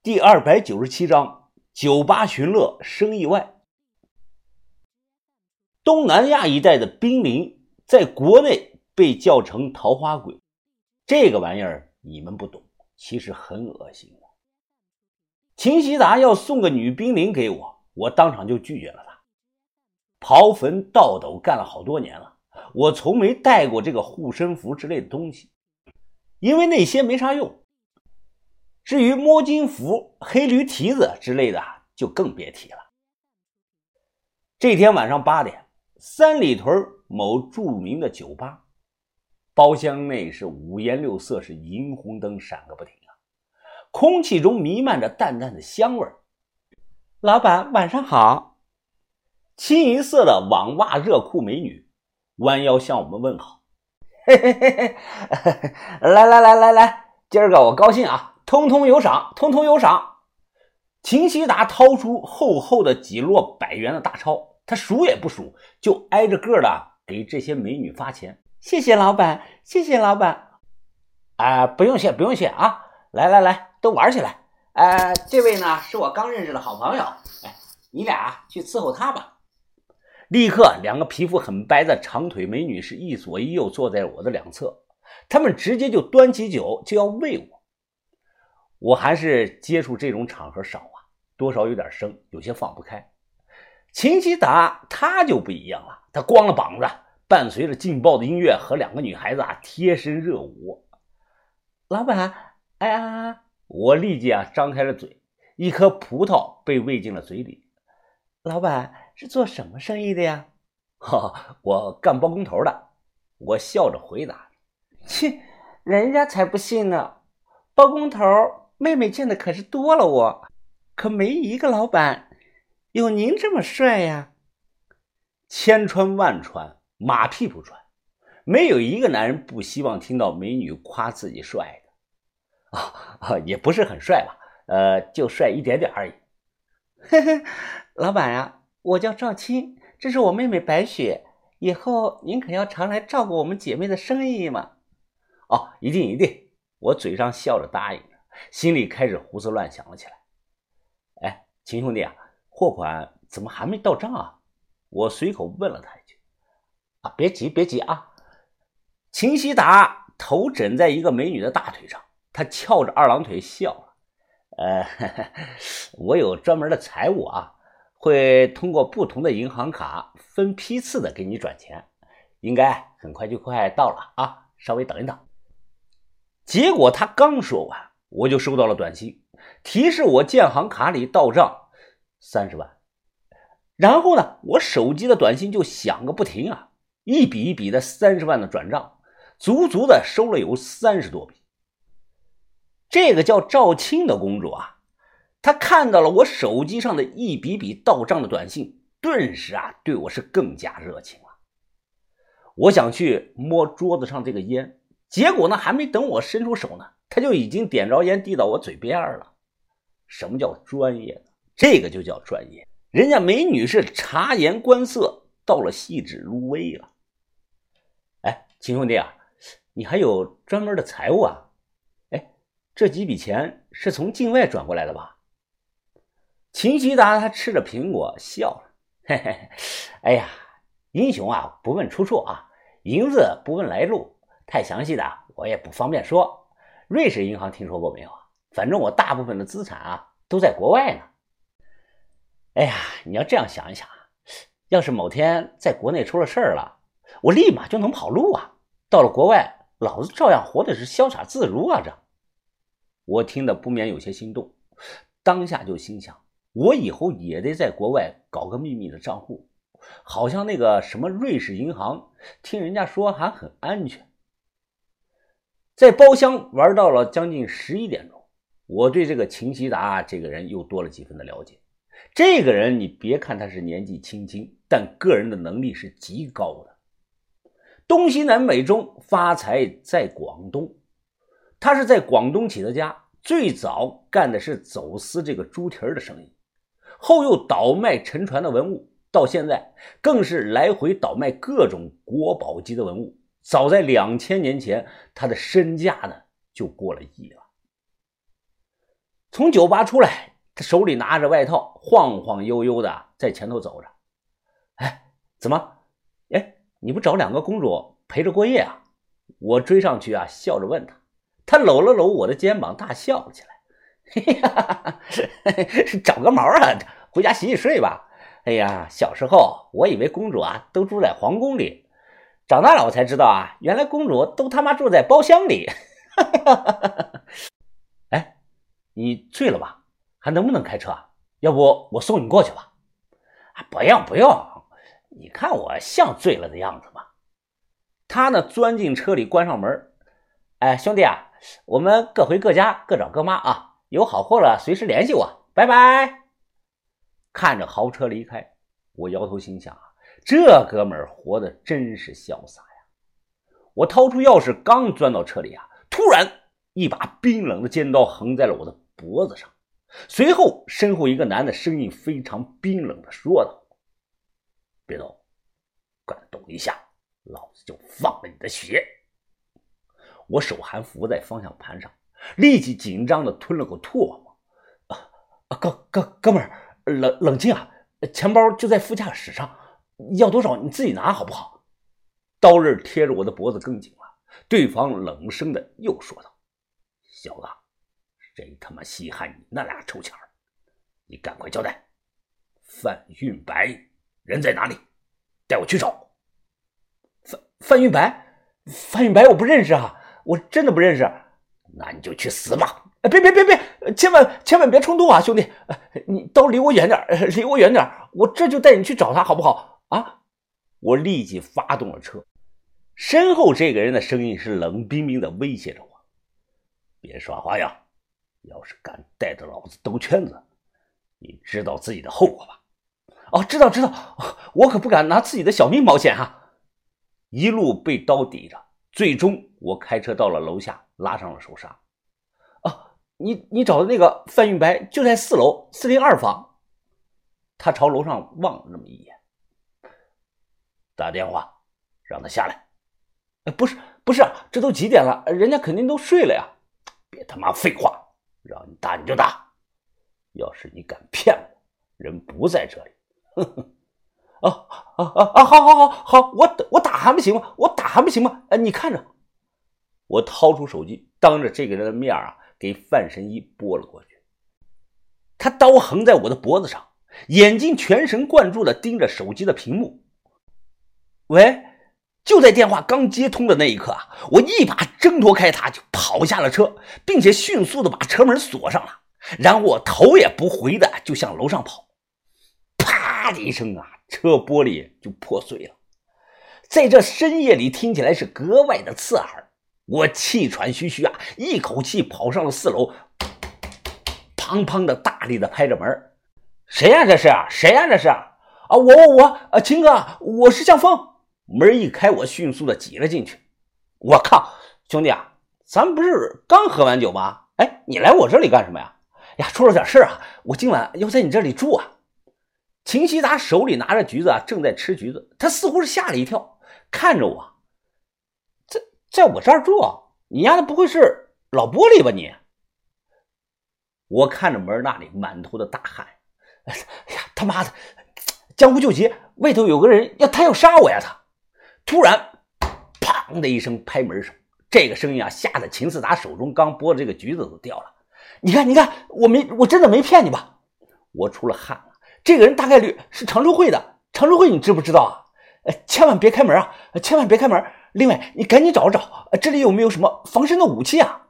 第二百九十七章酒吧寻乐生意外。东南亚一带的濒临，在国内被叫成桃花鬼，这个玩意儿你们不懂，其实很恶心的。秦希达要送个女兵临给我，我当场就拒绝了他。刨坟倒斗干了好多年了，我从没带过这个护身符之类的东西，因为那些没啥用。至于摸金符、黑驴蹄子之类的，就更别提了。这天晚上八点，三里屯某著名的酒吧，包厢内是五颜六色，是银红灯闪个不停啊，空气中弥漫着淡淡的香味。老板，晚上好。清一色的网袜热裤美女弯腰向我们问好。嘿嘿嘿嘿，来来来来来，今儿个我高兴啊！通通有赏，通通有赏！秦希达掏出厚厚的几摞百元的大钞，他数也不数，就挨着个的给这些美女发钱。谢谢老板，谢谢老板。啊，不用谢，不用谢啊！来来来，都玩起来！呃，这位呢是我刚认识的好朋友，哎，你俩去伺候他吧。立刻，两个皮肤很白的长腿美女是一左一右坐在我的两侧，她们直接就端起酒就要喂我。我还是接触这种场合少啊，多少有点生，有些放不开。秦希达他就不一样了，他光了膀子，伴随着劲爆的音乐和两个女孩子啊贴身热舞。老板，哎呀！我立即啊张开了嘴，一颗葡萄被喂进了嘴里。老板是做什么生意的呀？哈，我干包工头的。我笑着回答。切，人家才不信呢，包工头。妹妹见的可是多了，我可没一个老板有您这么帅呀！千穿万穿，马屁不穿，没有一个男人不希望听到美女夸自己帅的啊！也不是很帅吧？呃，就帅一点点而已。嘿嘿，老板呀，我叫赵青，这是我妹妹白雪，以后您可要常来照顾我们姐妹的生意嘛？哦，一定一定，我嘴上笑着答应。心里开始胡思乱想了起来。哎，秦兄弟啊，货款怎么还没到账啊？我随口问了他一句。啊，别急，别急啊！秦希达头枕在一个美女的大腿上，他翘着二郎腿笑了。呃，我有专门的财务啊，会通过不同的银行卡分批次的给你转钱，应该很快就快到了啊，稍微等一等。结果他刚说完。我就收到了短信，提示我建行卡里到账三十万。然后呢，我手机的短信就响个不停啊，一笔一笔的三十万的转账，足足的收了有三十多笔。这个叫赵青的公主啊，她看到了我手机上的一笔笔到账的短信，顿时啊，对我是更加热情了。我想去摸桌子上这个烟，结果呢，还没等我伸出手呢。他就已经点着烟递到我嘴边了。什么叫专业呢？这个就叫专业。人家美女是察言观色，到了细致入微了。哎，秦兄弟啊，你还有专门的财务啊？哎，这几笔钱是从境外转过来的吧？秦希达他吃着苹果笑了，嘿嘿，哎呀，英雄啊不问出处啊，银子不问来路，太详细的我也不方便说。瑞士银行听说过没有啊？反正我大部分的资产啊都在国外呢。哎呀，你要这样想一想啊，要是某天在国内出了事儿了，我立马就能跑路啊。到了国外，老子照样活的是潇洒自如啊。这，我听得不免有些心动，当下就心想，我以后也得在国外搞个秘密的账户，好像那个什么瑞士银行，听人家说还很安全。在包厢玩到了将近十一点钟，我对这个秦希达这个人又多了几分的了解。这个人，你别看他是年纪轻轻，但个人的能力是极高的。东西南北中发财在广东，他是在广东起的家，最早干的是走私这个猪蹄儿的生意，后又倒卖沉船的文物，到现在更是来回倒卖各种国宝级的文物。早在两千年前，他的身价呢就过了亿了。从酒吧出来，他手里拿着外套，晃晃悠悠的在前头走着。哎，怎么？哎，你不找两个公主陪着过夜啊？我追上去啊，笑着问他。他搂了搂我的肩膀，大笑了起来。嘿呀，找个毛啊！回家洗洗睡吧。哎呀，小时候我以为公主啊都住在皇宫里，长大了我才知道啊，原来公主都他妈住在包厢里。哎，你醉了吧？还能不能开车？要不我送你过去吧？啊，不用不用，你看我像醉了的样子吗？他呢，钻进车里，关上门。哎，兄弟啊，我们各回各家，各找各妈啊。有好货了，随时联系我。拜拜。看着豪车离开，我摇头心想，这哥们儿活的真是潇洒呀！我掏出钥匙，刚钻到车里啊，突然一把冰冷的尖刀横在了我的脖子上。随后，身后一个男的声音非常冰冷的说道：“别动，敢动一下，老子就放了你的血。”我手还扶在方向盘上。立即紧张的吞了口唾沫，啊啊哥哥哥们儿，冷冷静啊！钱包就在副驾驶上，要多少你自己拿好不好？刀刃贴着我的脖子更紧了。对方冷声的又说道：“小子，谁他妈稀罕你那俩臭钱儿？你赶快交代！范运白人在哪里？带我去找。范范运白，范运白我不认识啊，我真的不认识。”那你就去死吧！别别别别，千万千万别冲动啊，兄弟！你刀离我远点离我远点我这就带你去找他，好不好？啊！我立即发动了车，身后这个人的声音是冷冰冰的威胁着我：“别耍花样，要是敢带着老子兜圈子，你知道自己的后果吧？”哦，知道知道，我可不敢拿自己的小命冒险哈！一路被刀抵着，最终我开车到了楼下。拉上了手刹。哦，你你找的那个范运白就在四楼四零二房。他朝楼上望了那么一眼，打电话让他下来。哎，不是不是，这都几点了？人家肯定都睡了呀。别他妈废话，让你打你就打。要是你敢骗我，人不在这里。呵呵。啊啊啊啊，好好好好，我我打还不行吗？我打还不行吗？哎，你看着。我掏出手机，当着这个人的面啊，给范神医拨了过去。他刀横在我的脖子上，眼睛全神贯注地盯着手机的屏幕。喂，就在电话刚接通的那一刻啊，我一把挣脱开他，就跑下了车，并且迅速的把车门锁上了。然后我头也不回的就向楼上跑。啪的一声啊，车玻璃就破碎了，在这深夜里听起来是格外的刺耳。我气喘吁吁啊，一口气跑上了四楼，砰砰的大力的拍着门。谁呀？这是谁呀？这是啊！我我我啊，秦哥，我是向峰。门一开，我迅速的挤了进去。我靠，兄弟啊，咱们不是刚喝完酒吗？哎，你来我这里干什么呀？呀，出了点事啊，我今晚要在你这里住啊。秦希达手里拿着橘子啊，正在吃橘子，他似乎是吓了一跳，看着我。在我这儿住，你丫的不会是老玻璃吧？你，我看着门那里满头的大汗，哎呀，他妈的，江湖救急，外头有个人要他要杀我呀！他突然砰的一声拍门声，这个声音啊，吓得秦四达手中刚剥的这个橘子都掉了。你看，你看，我没，我真的没骗你吧？我出了汗了。这个人大概率是常州会的，常州会你知不知道啊？哎，千万别开门啊！千万别开门。另外，你赶紧找找，这里有没有什么防身的武器啊？